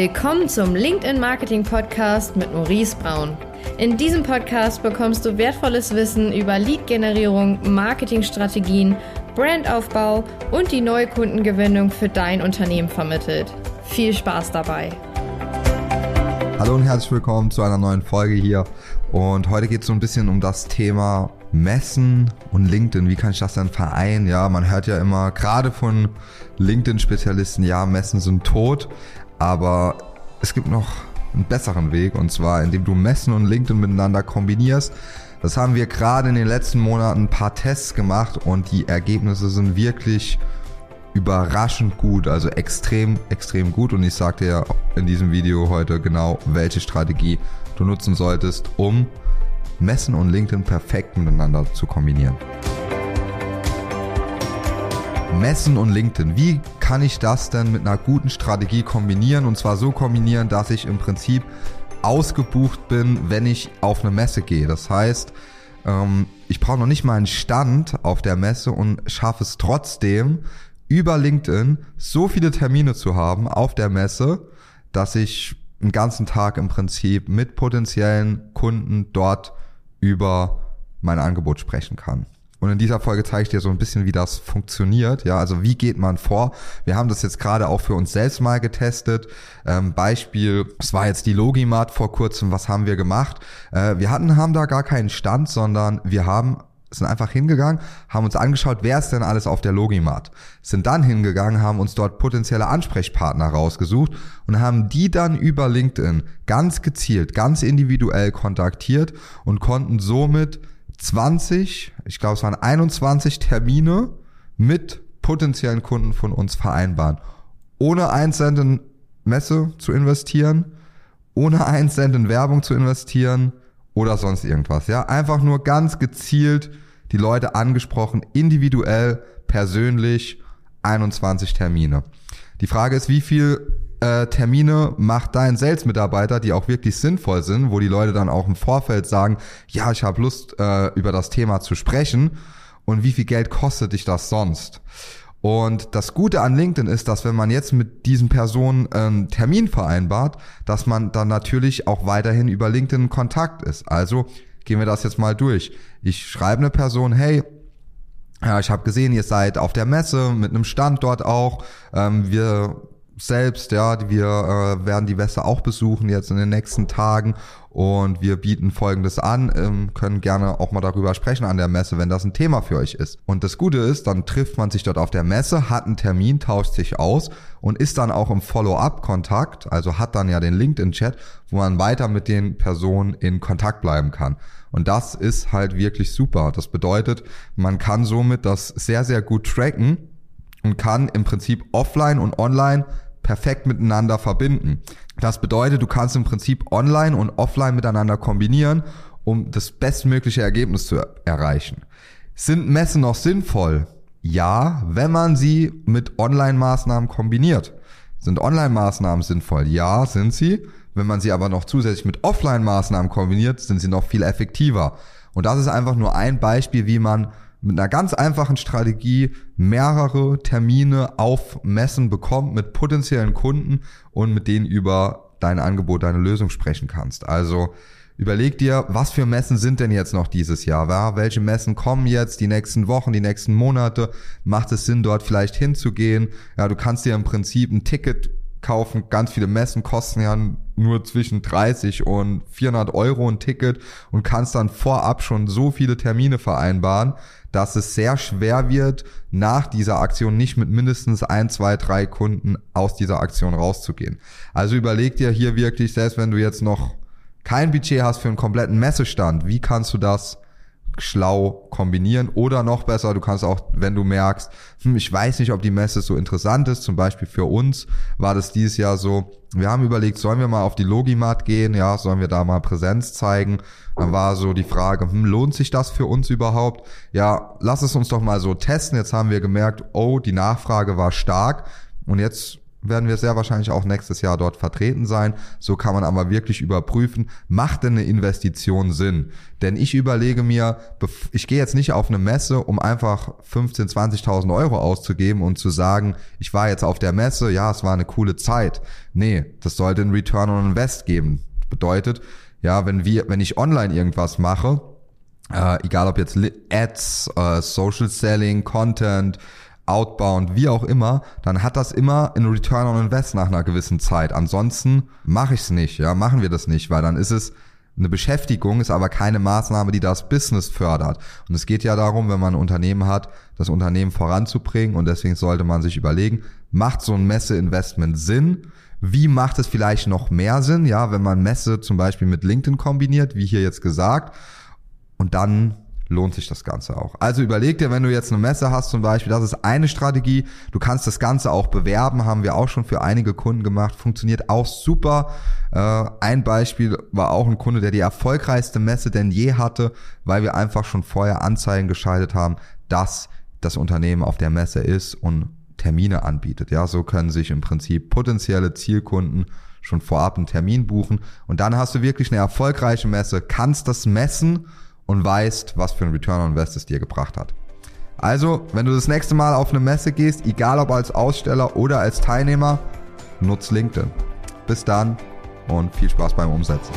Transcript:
Willkommen zum LinkedIn Marketing Podcast mit Maurice Braun. In diesem Podcast bekommst du wertvolles Wissen über Lead-Generierung, Marketingstrategien, Brandaufbau und die neue Kundengewinnung für dein Unternehmen vermittelt. Viel Spaß dabei! Hallo und herzlich willkommen zu einer neuen Folge hier. Und heute geht es so ein bisschen um das Thema Messen und LinkedIn. Wie kann ich das denn vereinen? Ja, man hört ja immer gerade von LinkedIn-Spezialisten, ja, Messen sind tot. Aber es gibt noch einen besseren Weg und zwar, indem du Messen und LinkedIn miteinander kombinierst. Das haben wir gerade in den letzten Monaten ein paar Tests gemacht und die Ergebnisse sind wirklich überraschend gut, also extrem, extrem gut. Und ich sagte ja in diesem Video heute genau, welche Strategie du nutzen solltest, um Messen und LinkedIn perfekt miteinander zu kombinieren. Messen und LinkedIn. Wie kann ich das denn mit einer guten Strategie kombinieren? Und zwar so kombinieren, dass ich im Prinzip ausgebucht bin, wenn ich auf eine Messe gehe. Das heißt, ähm, ich brauche noch nicht mal einen Stand auf der Messe und schaffe es trotzdem, über LinkedIn so viele Termine zu haben auf der Messe, dass ich einen ganzen Tag im Prinzip mit potenziellen Kunden dort über mein Angebot sprechen kann. Und in dieser Folge zeige ich dir so ein bisschen, wie das funktioniert. Ja, also wie geht man vor? Wir haben das jetzt gerade auch für uns selbst mal getestet. Ähm, Beispiel, es war jetzt die Logimat vor kurzem. Was haben wir gemacht? Äh, wir hatten, haben da gar keinen Stand, sondern wir haben sind einfach hingegangen, haben uns angeschaut, wer ist denn alles auf der Logimat. Sind dann hingegangen, haben uns dort potenzielle Ansprechpartner rausgesucht und haben die dann über LinkedIn ganz gezielt, ganz individuell kontaktiert und konnten somit 20, ich glaube es waren 21 Termine mit potenziellen Kunden von uns vereinbaren. Ohne einen Cent in Messe zu investieren, ohne einen Cent in Werbung zu investieren oder sonst irgendwas. Ja, einfach nur ganz gezielt die Leute angesprochen, individuell, persönlich, 21 Termine. Die Frage ist, wie viel äh, Termine macht dein Sales-Mitarbeiter, die auch wirklich sinnvoll sind, wo die Leute dann auch im Vorfeld sagen, ja, ich habe Lust, äh, über das Thema zu sprechen und wie viel Geld kostet dich das sonst? Und das Gute an LinkedIn ist, dass wenn man jetzt mit diesen Personen einen Termin vereinbart, dass man dann natürlich auch weiterhin über LinkedIn in Kontakt ist. Also gehen wir das jetzt mal durch. Ich schreibe eine Person, hey, ja, ich habe gesehen, ihr seid auf der Messe mit einem Stand dort auch. Ähm, wir selbst, ja, wir äh, werden die Wässer auch besuchen jetzt in den nächsten Tagen und wir bieten Folgendes an, ähm, können gerne auch mal darüber sprechen an der Messe, wenn das ein Thema für euch ist. Und das Gute ist, dann trifft man sich dort auf der Messe, hat einen Termin, tauscht sich aus und ist dann auch im Follow-up-Kontakt, also hat dann ja den LinkedIn-Chat, wo man weiter mit den Personen in Kontakt bleiben kann. Und das ist halt wirklich super. Das bedeutet, man kann somit das sehr, sehr gut tracken und kann im Prinzip offline und online perfekt miteinander verbinden. Das bedeutet, du kannst im Prinzip online und offline miteinander kombinieren, um das bestmögliche Ergebnis zu erreichen. Sind Messen noch sinnvoll? Ja, wenn man sie mit Online-Maßnahmen kombiniert. Sind Online-Maßnahmen sinnvoll? Ja, sind sie. Wenn man sie aber noch zusätzlich mit Offline-Maßnahmen kombiniert, sind sie noch viel effektiver. Und das ist einfach nur ein Beispiel, wie man mit einer ganz einfachen Strategie mehrere Termine auf Messen bekommt mit potenziellen Kunden und mit denen über dein Angebot, deine Lösung sprechen kannst. Also überleg dir, was für Messen sind denn jetzt noch dieses Jahr? Ja? Welche Messen kommen jetzt die nächsten Wochen, die nächsten Monate? Macht es Sinn, dort vielleicht hinzugehen? Ja, du kannst dir im Prinzip ein Ticket kaufen. Ganz viele Messen kosten ja nur zwischen 30 und 400 Euro ein Ticket und kannst dann vorab schon so viele Termine vereinbaren, dass es sehr schwer wird, nach dieser Aktion nicht mit mindestens ein, zwei, drei Kunden aus dieser Aktion rauszugehen. Also überleg dir hier wirklich, selbst wenn du jetzt noch kein Budget hast für einen kompletten Messestand, wie kannst du das schlau kombinieren. Oder noch besser, du kannst auch, wenn du merkst, hm, ich weiß nicht, ob die Messe so interessant ist, zum Beispiel für uns war das dieses Jahr so, wir haben überlegt, sollen wir mal auf die Logimat gehen, ja, sollen wir da mal Präsenz zeigen, dann war so die Frage, hm, lohnt sich das für uns überhaupt? Ja, lass es uns doch mal so testen, jetzt haben wir gemerkt, oh, die Nachfrage war stark. Und jetzt werden wir sehr wahrscheinlich auch nächstes Jahr dort vertreten sein. So kann man aber wirklich überprüfen, macht denn eine Investition Sinn? Denn ich überlege mir, ich gehe jetzt nicht auf eine Messe, um einfach 15, 20.000 Euro auszugeben und zu sagen, ich war jetzt auf der Messe, ja, es war eine coole Zeit. Nee, das sollte ein Return on Invest geben. Bedeutet, ja, wenn wir, wenn ich online irgendwas mache, äh, egal ob jetzt Ads, äh, Social Selling, Content, Outbound, wie auch immer, dann hat das immer ein Return on Invest nach einer gewissen Zeit. Ansonsten mache ich es nicht, ja, machen wir das nicht, weil dann ist es eine Beschäftigung, ist aber keine Maßnahme, die das Business fördert. Und es geht ja darum, wenn man ein Unternehmen hat, das Unternehmen voranzubringen und deswegen sollte man sich überlegen, macht so ein Messe-Investment Sinn? Wie macht es vielleicht noch mehr Sinn, ja, wenn man Messe zum Beispiel mit LinkedIn kombiniert, wie hier jetzt gesagt, und dann lohnt sich das Ganze auch. Also überleg dir, wenn du jetzt eine Messe hast zum Beispiel, das ist eine Strategie. Du kannst das Ganze auch bewerben, haben wir auch schon für einige Kunden gemacht, funktioniert auch super. Äh, ein Beispiel war auch ein Kunde, der die erfolgreichste Messe denn je hatte, weil wir einfach schon vorher Anzeigen geschaltet haben, dass das Unternehmen auf der Messe ist und Termine anbietet. Ja, so können sich im Prinzip potenzielle Zielkunden schon vorab einen Termin buchen und dann hast du wirklich eine erfolgreiche Messe, kannst das messen und weißt, was für ein Return on Invest es dir gebracht hat. Also, wenn du das nächste Mal auf eine Messe gehst, egal ob als Aussteller oder als Teilnehmer, nutz LinkedIn. Bis dann und viel Spaß beim Umsetzen.